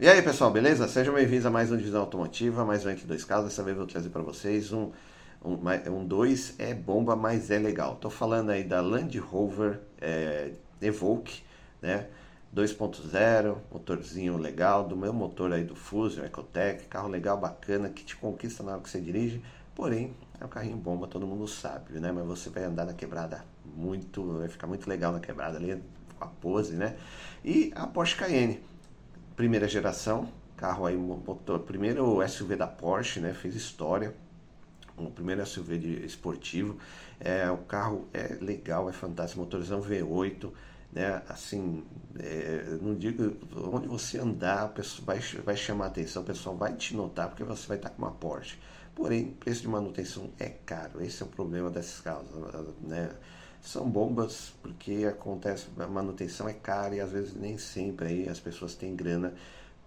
E aí pessoal, beleza? Sejam bem-vindos a mais um Divisão Automotiva, mais um entre dois casos. Dessa vez eu vou trazer para vocês um um 2 um é bomba, mas é legal. Tô falando aí da Land Rover é, Evoque, né? 2.0, motorzinho legal, do meu motor aí do Fusion, Ecotec, carro legal, bacana, que te conquista na hora que você dirige, porém é um carrinho bomba, todo mundo sabe, né? Mas você vai andar na quebrada muito, vai ficar muito legal na quebrada ali, com a pose, né? E a Porsche Cayenne, primeira geração, carro aí, motor, primeiro SUV da Porsche, né? Fez história, o primeiro SUV de esportivo. É, o carro é legal, é fantástico, motorzão V8, né? Assim, é, não digo onde você andar, vai, vai chamar atenção, o pessoal vai te notar porque você vai estar com uma Porsche. Porém, preço de manutenção é caro. Esse é o problema desses carros, né? São bombas porque acontece a manutenção é cara e às vezes nem sempre aí as pessoas têm grana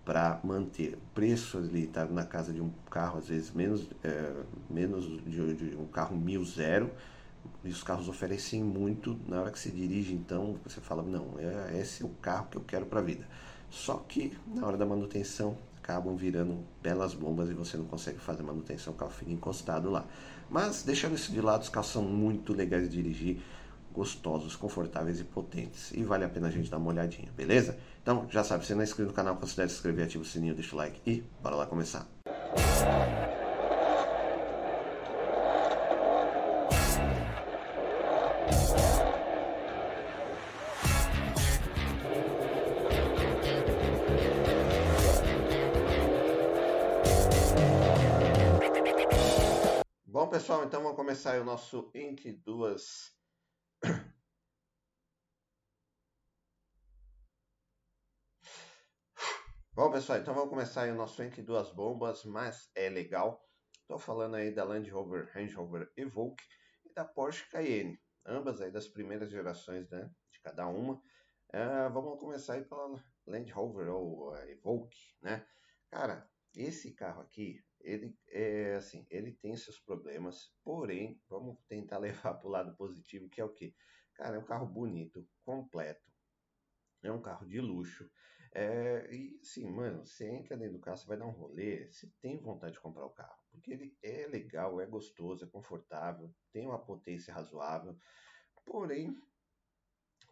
para manter. O preço ali está na casa de um carro às vezes menos é, menos de, de, um carro mil zero e os carros oferecem muito na hora que se dirige então você fala não é esse é o carro que eu quero para a vida. Só que na hora da manutenção acabam virando belas bombas e você não consegue fazer manutenção, o carro fica encostado lá. Mas deixando isso de lado, os carros são muito legais de dirigir gostosos, confortáveis e potentes. E vale a pena a gente dar uma olhadinha, beleza? Então, já sabe, se não é inscrito no canal, considere se inscrever, ativa o sininho, deixa o like e bora lá começar. Bom, pessoal, então vamos começar o nosso Entre Duas Bom, pessoal, então vamos começar aí o nosso entre duas bombas, mas é legal. Estou falando aí da Land Rover Range Rover Evoque e da Porsche Cayenne, ambas aí das primeiras gerações né, de cada uma. Uh, vamos começar aí pela Land Rover ou uh, Evoque, né? Cara, esse carro aqui, ele é assim, ele tem seus problemas, porém, vamos tentar levar para o lado positivo, que é o que? Cara, é um carro bonito, completo, é um carro de luxo. É, e sim, mano, você entra dentro do carro, você vai dar um rolê, você tem vontade de comprar o carro, porque ele é legal, é gostoso, é confortável, tem uma potência razoável, porém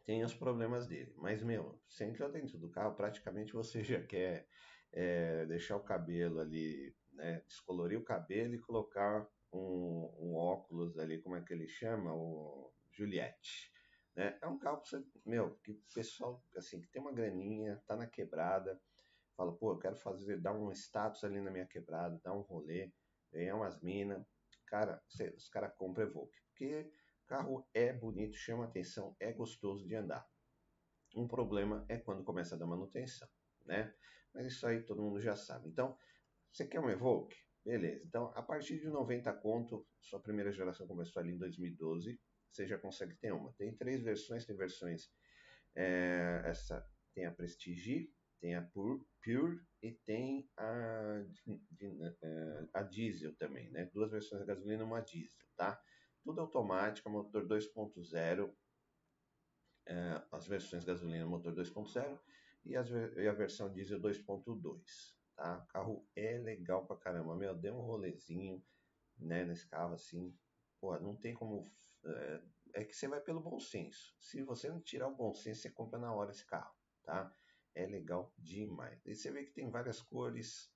tem os problemas dele. Mas, meu, você entra dentro do carro, praticamente você já quer é, deixar o cabelo ali, né, descolorir o cabelo e colocar um, um óculos ali, como é que ele chama? O Juliette. Né? É um carro que você, meu, que o pessoal, assim, que tem uma graninha, tá na quebrada, fala, pô, eu quero fazer, dar um status ali na minha quebrada, dar um rolê, ganhar umas minas. Cara, você, os caras compram Evoque, porque carro é bonito, chama atenção, é gostoso de andar. Um problema é quando começa a dar manutenção, né? Mas isso aí todo mundo já sabe. Então, você quer um Evoque? Beleza. Então, a partir de 90 conto, sua primeira geração começou ali em 2012, você já consegue ter uma. Tem três versões, tem versões, é, essa tem a Prestige, tem a Pure, Pure e tem a, é, a diesel também, né? Duas versões de gasolina uma diesel, tá? Tudo automático, motor 2.0, é, as versões gasolina motor 2.0 e, e a versão diesel 2.2, tá? O carro é legal pra caramba, meu, deu um rolezinho, né, nesse carro assim, pô, não tem como é, é que você vai pelo bom senso. Se você não tirar o bom senso, você compra na hora esse carro, tá? É legal demais. E você vê que tem várias cores,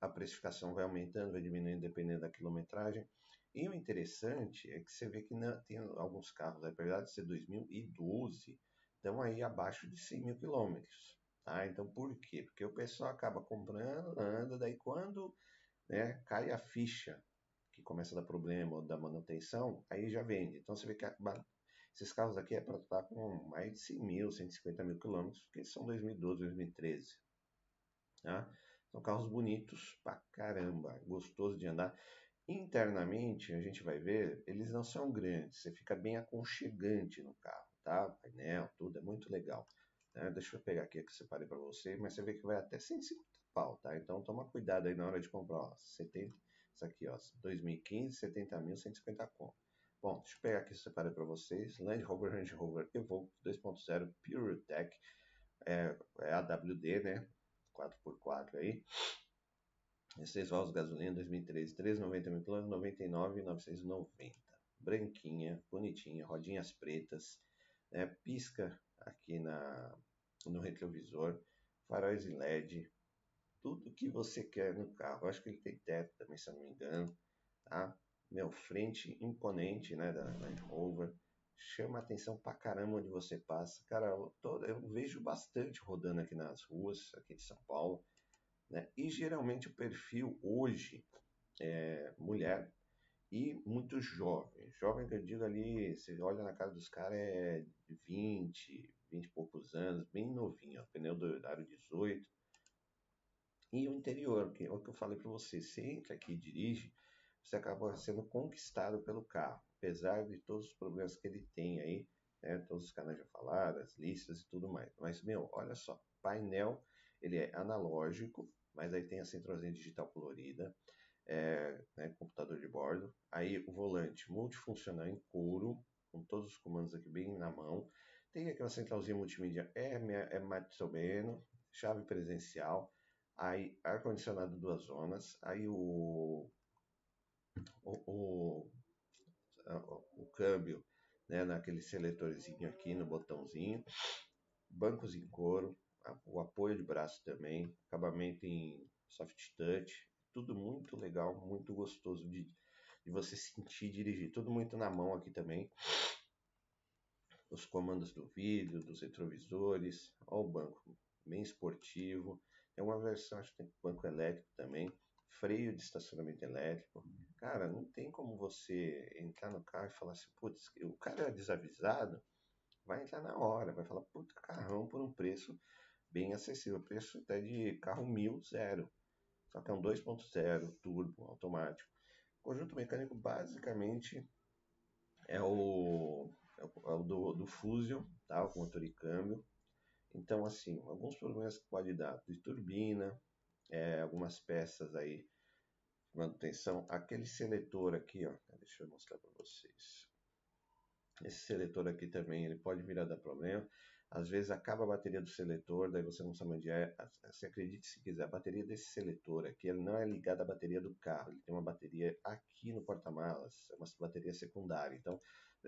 a precificação vai aumentando, vai diminuindo dependendo da quilometragem. E o interessante é que você vê que não, tem alguns carros, apesar de ser 2012, estão aí abaixo de 100 mil quilômetros. Tá? Então por quê? Porque o pessoal acaba comprando, anda, daí quando né, cai a ficha que começa a dar problema da manutenção, aí já vende. Então você vê que a, esses carros aqui é para estar com mais de 100 mil, 150 mil quilômetros, porque são 2012, 2013. Tá? São carros bonitos pra caramba, gostoso de andar. Internamente, a gente vai ver, eles não são grandes, você fica bem aconchegante no carro, tá? Painel, tudo, é muito legal. Né? Deixa eu pegar aqui que eu separei para você, mas você vê que vai até 150 pau, tá? Então toma cuidado aí na hora de comprar, ó, 70, isso aqui, ó, 2015, 70 mil, 150 conto. Bom, deixa eu pegar aqui, separei para vocês. Land Rover, Range Rover Evoque 2.0 Pure Tech, é, é AWD, né? 4x4 aí. 16 válvulas gasolina 2013, 390 mil quilômetros, 99,990. Branquinha, bonitinha, rodinhas pretas, né? pisca aqui na, no retrovisor, faróis em LED, tudo que você quer no carro. Acho que ele tem teto também, se eu não me engano, tá? Meu, frente imponente, né, da Land Rover. Chama atenção pra caramba onde você passa. Cara, eu, tô, eu vejo bastante rodando aqui nas ruas, aqui de São Paulo. Né? E geralmente o perfil hoje é mulher e muito jovem. Jovem que eu digo ali, você olha na cara dos caras, é 20, 20 e poucos anos, bem novinho, pneu do aro 18. E o interior, que é o que eu falei para você, você entra aqui e dirige, você acaba sendo conquistado pelo carro, apesar de todos os problemas que ele tem aí, né, todos os canais já falaram, as listas e tudo mais. Mas, meu, olha só, painel, ele é analógico, mas aí tem a centralzinha digital colorida, é, né, computador de bordo, aí o volante multifuncional em couro, com todos os comandos aqui bem na mão, tem aquela centralzinha multimídia, é, é mais ou menos, chave presencial, aí ar-condicionado duas zonas, aí o, o, o, o câmbio né, naquele seletorzinho aqui no botãozinho, bancos em couro, o apoio de braço também, acabamento em soft touch, tudo muito legal, muito gostoso de, de você sentir dirigir, tudo muito na mão aqui também. Os comandos do vídeo, dos retrovisores, ó o banco, bem esportivo. Tem uma versão, acho que tem banco elétrico também, freio de estacionamento elétrico. Cara, não tem como você entrar no carro e falar assim, putz, o cara é desavisado, vai entrar na hora, vai falar, puta, carrão por um preço bem acessível. Preço até de carro mil zero. Só que é um 2.0 turbo automático. O conjunto mecânico basicamente é o, é o, é o do, do Fusion, tá? com motor e câmbio. Então, assim, alguns problemas que pode dar de turbina, é, algumas peças aí de manutenção. Aquele seletor aqui, ó, deixa eu mostrar para vocês. Esse seletor aqui também, ele pode vir a dar problema. Às vezes acaba a bateria do seletor, daí você não sabe onde é. Se acredite se quiser, a bateria desse seletor aqui ele não é ligada à bateria do carro. Ele tem uma bateria aqui no porta-malas, é uma bateria secundária. Então,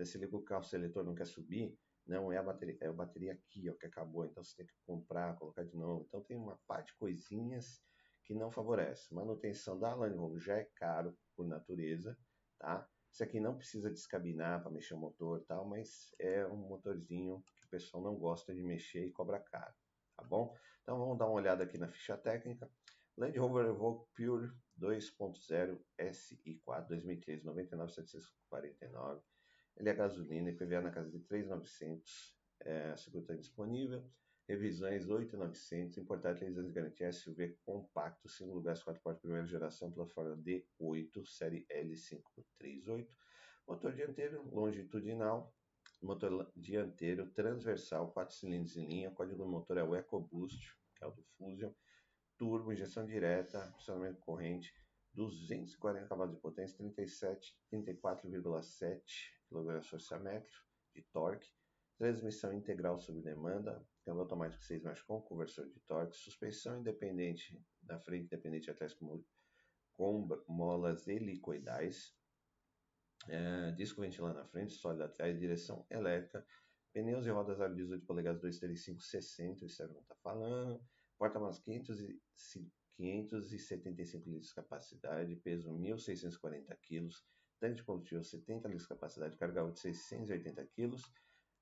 se liga o carro, o seletor não quer subir, não é a bateria, é a bateria aqui ó, que acabou. Então você tem que comprar, colocar de novo. Então tem uma parte de coisinhas que não favorece. Manutenção da Land Rover já é caro por natureza, tá? Isso aqui não precisa descabinar para mexer o motor tal, mas é um motorzinho que o pessoal não gosta de mexer e cobra caro, tá bom? Então vamos dar uma olhada aqui na ficha técnica. Land Rover Evoque Pure 2.0 SI4 2013 99.749. Ele é gasolina e PVA na casa de 3.900. É, seguro está disponível. Revisões 8.900. Importado 3 anos de garantia SUV compacto, 5 lugares, 4 portas, primeira geração, plataforma D8, série L538. Motor dianteiro longitudinal. Motor dianteiro transversal, 4 cilindros em linha. Código do motor é o EcoBoost, que é o do Fusion. Turbo, injeção direta, funcionamento corrente. 240 cavalos de potência, 37, 34,7 kgfm de torque, transmissão integral sob demanda, câmbio automático 6 marchas com conversor de torque, suspensão independente na frente, independente atrás com, com molas helicoidais, é, disco ventilador na frente, sólido atrás, direção elétrica, pneus e rodas aro 18 polegadas 235 60, isso o que está falando, porta-malas 575 litros de capacidade, peso 1.640 kg, tanque de combustível 70 litros de capacidade, carga útil 680 kg,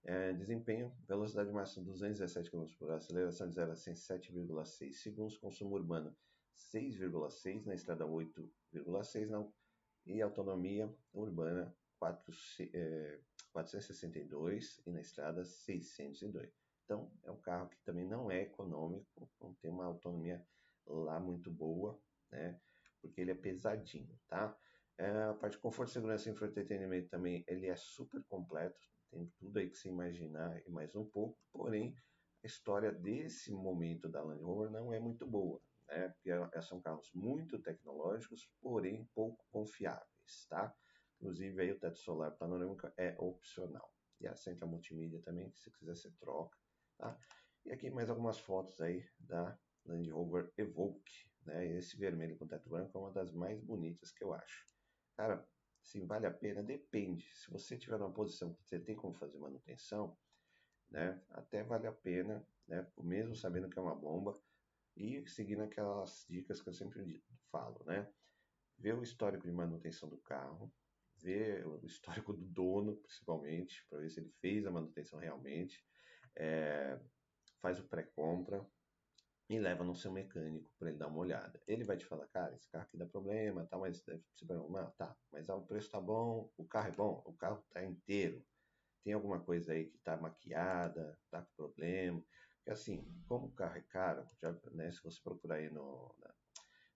é, desempenho, velocidade máxima 217 km por hora, aceleração de 0 a 100 7,6 segundos, consumo urbano 6,6, na estrada 8,6 e autonomia urbana 4, é, 462 e na estrada 602. Então é um carro que também não é econômico, não tem uma autonomia lá muito boa, né? Porque ele é pesadinho, tá? É, a parte de conforto, segurança e entretenimento também, ele é super completo, tem tudo aí que se imaginar e mais um pouco, porém a história desse momento da Land Rover não é muito boa, né? Porque é, são carros muito tecnológicos, porém pouco confiáveis, tá? Inclusive aí o teto solar panorâmico é opcional. E a central multimídia também, que se quiser você troca, tá? E aqui mais algumas fotos aí da Land Rover Evoque, né? Esse vermelho com teto branco é uma das mais bonitas que eu acho. Cara, se vale a pena, depende. Se você tiver numa posição que você tem como fazer manutenção, né? Até vale a pena, né? Mesmo sabendo que é uma bomba e seguindo aquelas dicas que eu sempre falo, né? Ver o histórico de manutenção do carro, ver o histórico do dono, principalmente, para ver se ele fez a manutenção realmente. É, faz o pré-compra e leva no seu mecânico para ele dar uma olhada. Ele vai te falar, cara, esse carro aqui dá problema, tá, mas deve ser não, tá, mas o preço tá bom, o carro é bom, o carro tá inteiro. Tem alguma coisa aí que tá maquiada, tá com problema. Porque assim, como o carro é caro, já, né, se você procurar aí no, na,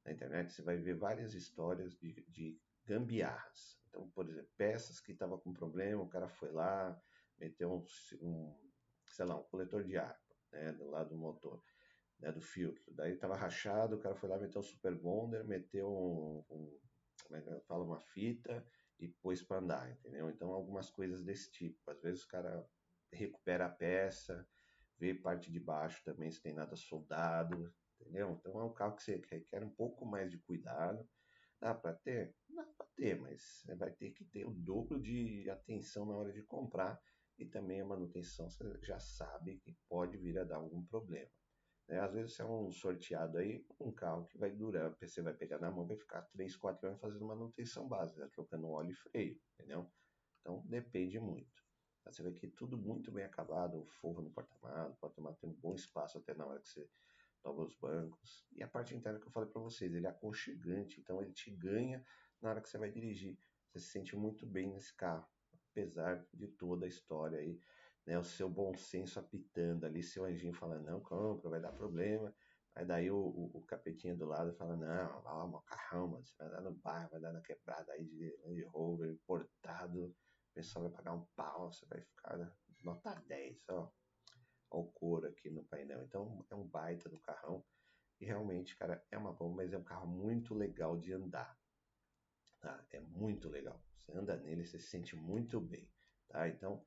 na internet, você vai ver várias histórias de, de gambiarras. Então, por exemplo, peças que estavam com problema, o cara foi lá, meteu um, um, sei lá, um coletor de ar né, do lado do motor, né, do filtro. Daí estava rachado, o cara foi lá, meteu um super bonder, meteu um, um como é que fala, uma fita e pôs para andar, entendeu? Então, algumas coisas desse tipo. Às vezes o cara recupera a peça, vê parte de baixo também se tem nada soldado, entendeu? Então é um carro que você requer um pouco mais de cuidado. Dá para ter? Dá para ter, mas vai ter que ter o dobro de atenção na hora de comprar e também a manutenção você já sabe que pode vir a dar algum problema. Né? Às vezes é um sorteado aí, um carro que vai durar, você vai pegar na mão, vai ficar 3, 4 anos fazendo manutenção básica, trocando óleo e freio, entendeu? Então depende muito. Você vê que tudo muito bem acabado, o forro no porta-malas, o porta-malas tem um bom espaço até na hora que você dobra os bancos. E a parte interna que eu falei para vocês, ele é aconchegante, então ele te ganha na hora que você vai dirigir. Você se sente muito bem nesse carro, apesar de toda a história aí, né? O seu bom senso apitando ali, seu anjinho falando, não, compra, vai dar problema. Aí daí o, o, o do lado fala, não, vai lá, carrão, mano, você vai dar no bairro, vai dar na quebrada aí de Land Rover, importado, o pessoal vai pagar um pau, você vai ficar né, nota 10, ó. Ó o couro aqui no painel. Então é um baita do carrão. E realmente, cara, é uma bomba, mas é um carro muito legal de andar. Tá? É muito legal. Você anda nele, você se sente muito bem. Tá? Então,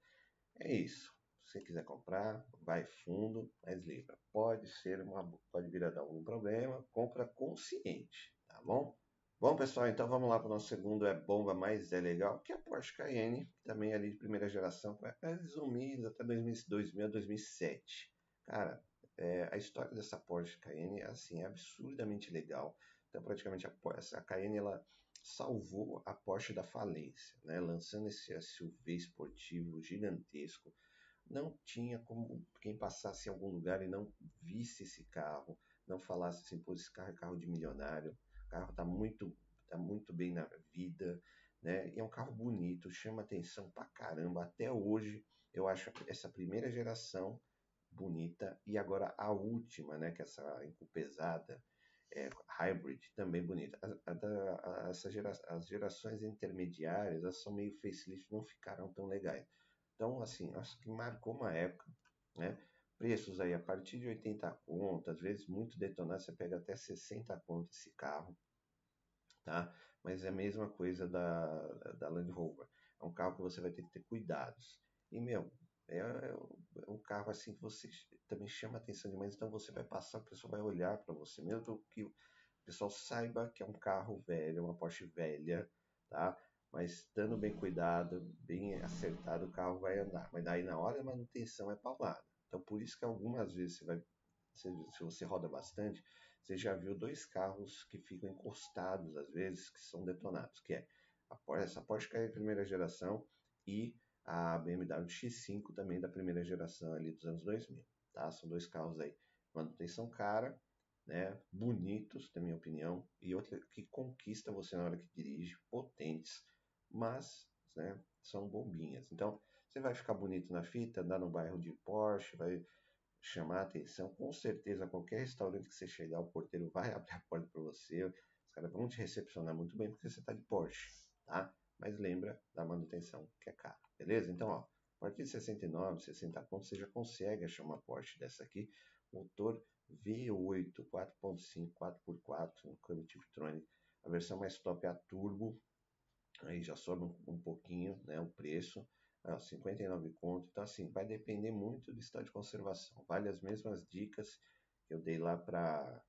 é isso. Se você quiser comprar, vai fundo, mas lembra, pode ser uma, pode vir a dar algum problema, compra consciente, tá bom? Bom, pessoal, então vamos lá para o nosso segundo é bomba, mais é legal, que é a Porsche Cayenne, também ali de primeira geração, é resumida até 2000 2007. Cara, é, a história dessa Porsche Cayenne assim, é absurdamente legal. Então, praticamente, a, a Cayenne ela salvou a Porsche da falência, né? lançando esse SUV esportivo gigantesco. Não tinha como quem passasse em algum lugar e não visse esse carro, não falasse assim, pô, esse carro é carro de milionário, o carro está muito, tá muito bem na vida, né? E é um carro bonito, chama atenção pra caramba. Até hoje eu acho essa primeira geração bonita e agora a última, né? Que é essa encupesada é, hybrid também bonita. A, a, a, essa gera, as gerações intermediárias elas são meio facelift, não ficaram tão legais. Então, assim, acho que marcou uma época, né? Preços aí a partir de 80 conto, às vezes muito detonado, você pega até 60 conto esse carro, tá? Mas é a mesma coisa da, da Land Rover. É um carro que você vai ter que ter cuidados. E, meu, é, é um carro assim que você também chama atenção demais, então você vai passar, o pessoal vai olhar para você, mesmo que o pessoal saiba que é um carro velho, uma Porsche velha, tá? Mas estando bem cuidado, bem acertado, o carro vai andar. Mas daí na hora da manutenção é paulada. Então por isso que algumas vezes você vai, se você roda bastante, você já viu dois carros que ficam encostados às vezes, que são detonados, que é a, essa Porsche Cayenne primeira geração e a BMW X5 também da primeira geração ali dos anos 2000, tá? São dois carros aí, manutenção cara, né? Bonitos, na minha opinião, e outra que conquista você na hora que dirige, potentes, mas, né? São bombinhas. Então, você vai ficar bonito na fita, andar no bairro de Porsche, vai chamar a atenção. Com certeza, qualquer restaurante que você chegar, o porteiro vai abrir a porta para você. Os caras vão te recepcionar muito bem porque você está de Porsche, tá? Mas lembra da manutenção que é caro. Beleza? Então, ó, a partir de 69, 60 pontos, você já consegue achar uma Porsche dessa aqui. Motor V8, 4.5, 4x4, no câmbio Tiptronic. A versão mais top é a Turbo. Aí já sobe um, um pouquinho né, o preço. Ah, 59 conto. Então, assim, vai depender muito do estado de conservação. Vale as mesmas dicas que eu dei lá para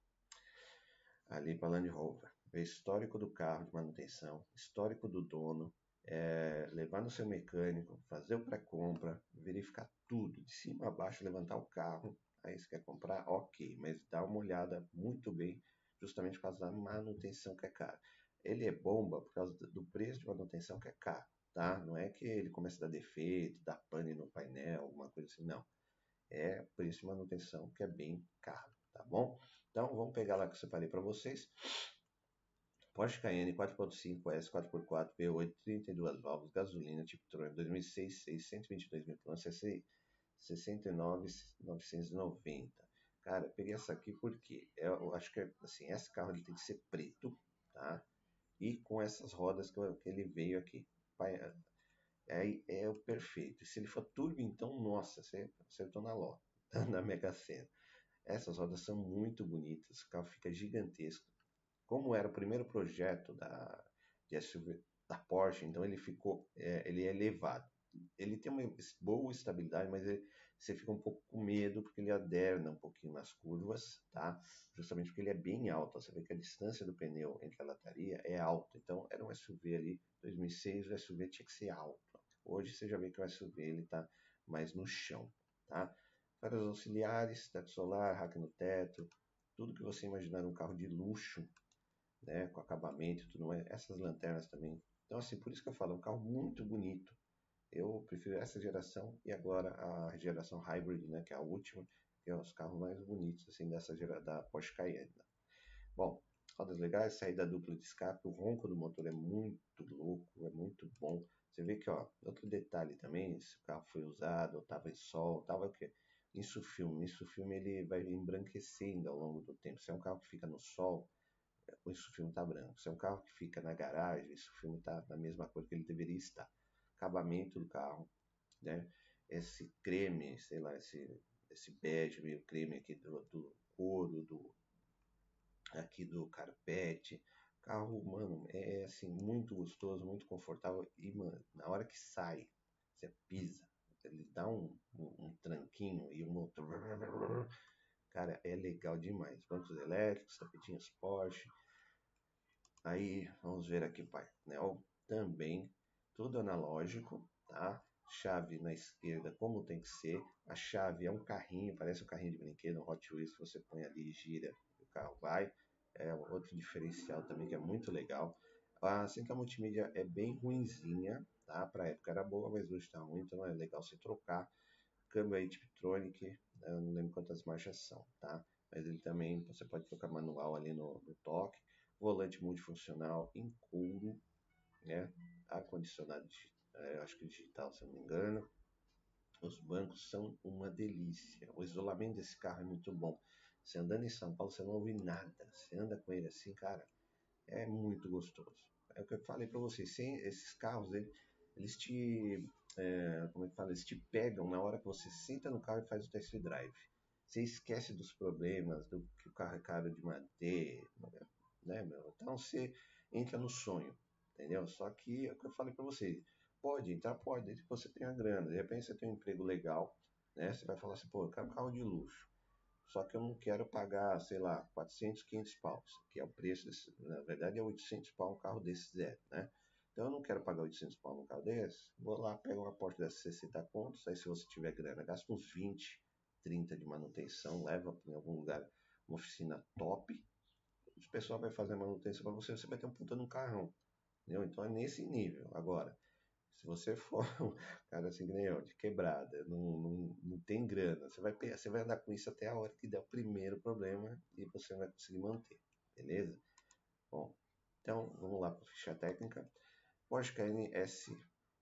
ali para Land Rover. Ver histórico do carro de manutenção, histórico do dono, é, levar no seu mecânico, fazer o pré-compra, verificar tudo, de cima a baixo, levantar o carro. Aí você quer comprar, ok, mas dá uma olhada muito bem, justamente por causa da manutenção que é cara. Ele é bomba por causa do preço de manutenção que é caro, tá? Não é que ele começa a dar defeito, dar pane no painel, alguma coisa assim, não. É preço de manutenção que é bem caro, tá bom? Então vamos pegar lá que eu separei para vocês. Porsche Cayenne 4.5 S 4x4 V8 32 válvulas, gasolina, tipo Tron 2006, 622 mil km, 69,990. Cara, peguei essa aqui porque eu acho que assim, esse carro ele tem que ser preto, tá? E com essas rodas que, que ele veio aqui. É, é, o perfeito. Se ele for turbo, então, nossa, você acertou na ló, na Mega Sena. Essas rodas são muito bonitas, o carro fica gigantesco como era o primeiro projeto da, SUV da Porsche, então ele ficou, é, ele é elevado. Ele tem uma boa estabilidade, mas ele, você fica um pouco com medo porque ele aderna um pouquinho nas curvas, tá? Justamente porque ele é bem alto. Você vê que a distância do pneu entre a lataria é alta. Então era um SUV ali, 2006 o SUV tinha que ser alto. Hoje você já vê que o SUV ele está mais no chão, tá? Faros auxiliares, teto solar, rack no teto, tudo que você imaginar um carro de luxo né, com acabamento e tudo mais. Essas lanternas também. Então, assim, por isso que eu falo, é um carro muito bonito. Eu prefiro essa geração e agora a geração Hybrid, né, que é a última, que é os carros mais bonitos, assim, dessa geração da Porsche Cayenne. Bom, rodas legais, saída dupla de escape, o ronco do motor é muito louco, é muito bom. Você vê que, ó, outro detalhe também, se o carro foi usado, estava em sol, estava o quê? Isso filme, isso filme ele vai embranquecendo ao longo do tempo. Se é um carro que fica no sol, esse filme está branco. Se é um carro que fica na garagem, esse filme está na mesma cor que ele deveria estar. Acabamento do carro, né? Esse creme, sei lá, esse, esse bege meio creme aqui do, do couro, do, aqui do carpete. Carro, mano, é assim, muito gostoso, muito confortável. E, mano, na hora que sai, você pisa, ele dá um, um, um tranquinho e o motor Cara, é legal demais. Bancos elétricos, tapetinhos Porsche. Aí, vamos ver aqui, painel também, tudo analógico, tá? Chave na esquerda, como tem que ser. A chave é um carrinho, parece um carrinho de brinquedo, um Hot Wheels, você põe ali e gira, o carro vai. É outro diferencial também que é muito legal. Assim que a multimídia é bem ruinzinha, tá? Pra época era boa, mas hoje tá ruim, então é legal se trocar câmbio aí Tiptronic, né, não lembro quantas marchas são, tá? Mas ele também, você pode trocar manual ali no, no toque, volante multifuncional em couro, né? Ar-condicionado, é, acho que digital, se não me engano. Os bancos são uma delícia. O isolamento desse carro é muito bom. Você andando em São Paulo, você não ouve nada. Você anda com ele assim, cara, é muito gostoso. É o que eu falei para vocês. Sem esses carros, ele, eles te é, como é que fala, eles te pegam na hora que você senta no carro e faz o test drive. Você esquece dos problemas, do que o carro é caro de manter, né, meu? Então você entra no sonho, entendeu? Só que é o que eu falei para você, pode entrar, pode, desde que você tenha grana. De repente você tem um emprego legal, né? Você vai falar assim, pô, eu quero um carro de luxo. Só que eu não quero pagar, sei lá, 400, 500 paus, que é o preço, desse, na verdade é 800 pau um carro desse zero, né? Então eu não quero pagar 800 pau num carro desse, vou lá, pego uma porta dessa 60 contos, aí se você tiver grana, gasta uns 20, 30 de manutenção, leva em algum lugar uma oficina top, o pessoal vai fazer manutenção para você, você vai ter um puta no carrão, entendeu? Então é nesse nível. Agora, se você for um cara assim, de quebrada, não, não, não tem grana, você vai, você vai andar com isso até a hora que der o primeiro problema e você vai conseguir manter, beleza? Bom, então vamos lá para a ficha técnica. Porsche Cayenne S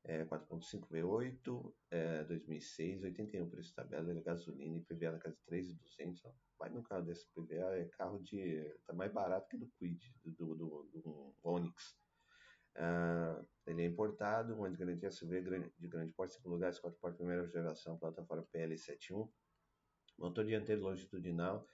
é, 4.5 V8, é, 2006, 81 preço tabela, é gasolina e PVA na casa de 3.200. Vai no carro desse é carro de. tá mais barato que do Quid, do, do, do, Onix. Uh, ele é importado, uma de garantia SUV de grande porte, 5 lugares, 4 portas, primeira geração, plataforma PL71. Motor dianteiro longitudinal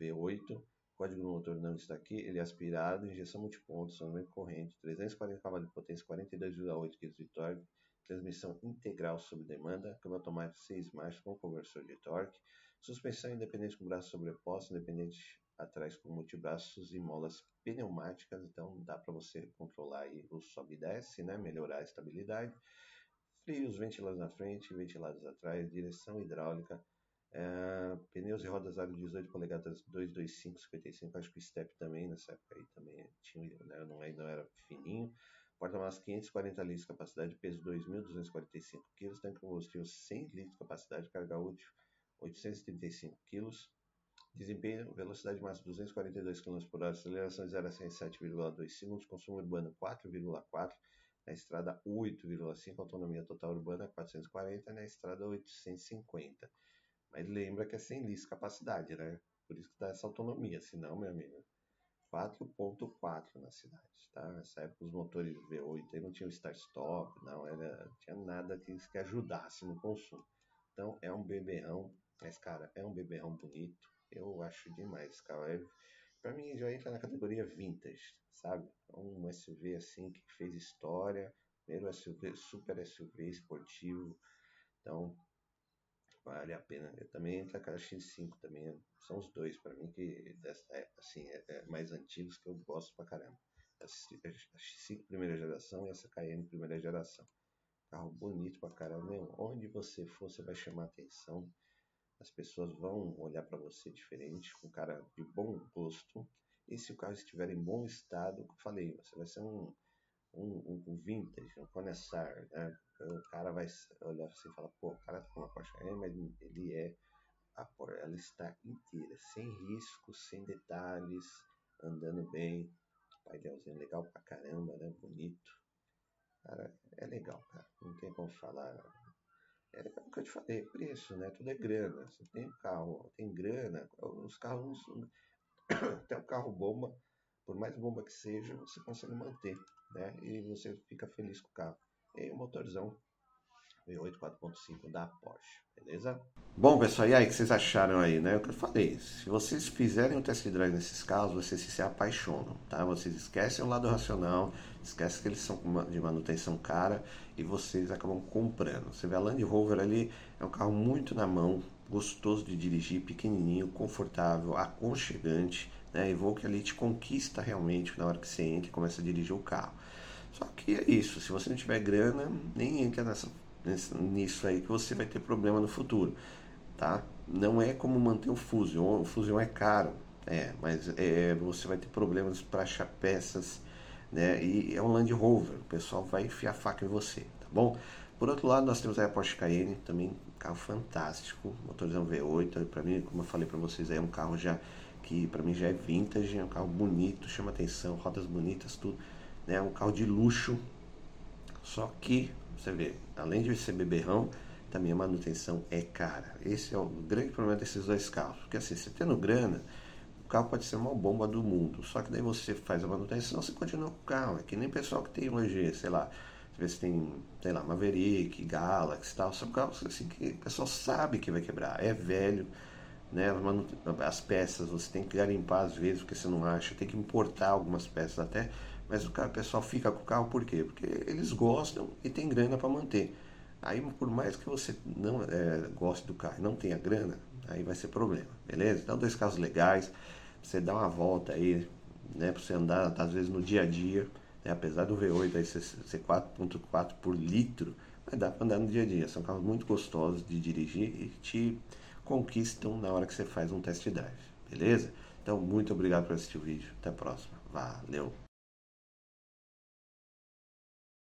V8, código do motor não está aqui, ele é aspirado, injeção multiponto, acionamento corrente, 340 cavalos de potência, 42,8 kg de torque, transmissão integral sob demanda, câmbio automático 6 marchas com conversor de torque, Suspensão independente com braço sobreposto, independente atrás com multibraços e molas pneumáticas, então dá para você controlar aí o sobe e desce, né? melhorar a estabilidade. Freios ventilados na frente, ventilados atrás, direção hidráulica, é, pneus e rodas aro 18 polegadas 225, 55, acho que o step também nessa época aí também tinha, né? não, não era fininho. Porta-malas 540 litros, capacidade, peso 2.245 kg, tanque combustível 100 litros, capacidade, carga útil 835 kg, desempenho, velocidade máxima 242 km por hora, aceleração de 0 a 100 7,2 segundos, consumo urbano 4,4, na estrada 8,5, autonomia total urbana 440, na estrada 850. Mas lembra que é sem litros capacidade, né? Por isso que dá essa autonomia, senão, meu amigo, 4.4 na cidade, tá? Nessa época os motores V8 aí não tinham start-stop, não era, tinha nada que, que ajudasse no consumo. Então é um beberrão, mas cara, é um beberrão bonito, eu acho demais carro. É, pra mim já entra na categoria vintage, sabe? É um SUV assim que fez história, primeiro SUV, super SUV esportivo, então vale a pena. Eu também entra a X5 também, são os dois para mim que dessa época assim, é, é, mais antigos que eu gosto pra caramba. A X5 primeira geração e essa Cayenne primeira geração. Carro bonito pra caramba, onde você for você vai chamar atenção. As pessoas vão olhar para você diferente, com cara de bom gosto. E se o carro estiver em bom estado, como eu falei, você vai ser um um, um vintage, um conhecedor, né? O cara vai olhar assim e falar, pô, o cara tá com uma Porsche, é, mas ele é a Porsche, ela está inteira, sem riscos, sem detalhes, andando bem, painelzinho legal pra caramba, né? Bonito. Cara, é legal, cara. Não tem como falar. É o que eu te falei, preço, né? Tudo é grana. Você tem carro, tem grana, os carros. Até o carro bomba, por mais bomba que seja, você consegue manter né? E você fica feliz com o carro. E o motorzão V8 4.5 da Porsche, beleza? Bom, pessoal, e aí, o que vocês acharam aí, né? O que eu falei, se vocês fizerem um test drive nesses carros, vocês se apaixonam, tá? Vocês esquecem o lado racional, esquecem que eles são de manutenção cara e vocês acabam comprando. Você vê a Land Rover ali, é um carro muito na mão, gostoso de dirigir, pequenininho, confortável, aconchegante, né? Evoque ali te conquista realmente na hora que você entra e começa a dirigir o carro. Só que é isso, se você não tiver grana, nem entra nessa, nisso aí que você vai ter problema no futuro, tá? Não é como manter o Fusion, o Fusion é caro, é, mas é, você vai ter problemas para achar peças, né? E é um Land Rover, o pessoal vai enfiar faca em você, tá bom? Por outro lado, nós temos a Porsche Cayenne, também carro fantástico, motorzão V8, para mim, como eu falei para vocês, é um carro já que para mim já é vintage, é um carro bonito, chama atenção, rodas bonitas, tudo, né? Um carro de luxo. Só que, você vê, além de ser beberrão, também a manutenção é cara. Esse é o grande problema desses dois carros. Porque assim, você tendo grana, o carro pode ser uma bomba do mundo. Só que daí você faz a manutenção, você continua com o carro. É que nem pessoal que tem hoje, sei lá, às vezes tem, sei lá, Maverick, Galaxy e tal. São carros assim que o pessoal sabe que vai quebrar. É velho, né? As peças você tem que garimpar às vezes porque você não acha, tem que importar algumas peças até, mas o, cara, pessoal fica com o carro por quê? Porque eles gostam e tem grana para manter. Aí por mais que você não é, goste do carro e não tenha grana, aí vai ser problema, beleza? Então dois carros legais, você dá uma volta aí, né, para você andar às vezes no dia a dia, né, apesar do V8 aí ser 4.4 por litro, mas dá para andar no dia a dia. São carros muito gostosos de dirigir e te conquistam na hora que você faz um test drive, beleza? Então, muito obrigado por assistir o vídeo. Até a próxima. Valeu!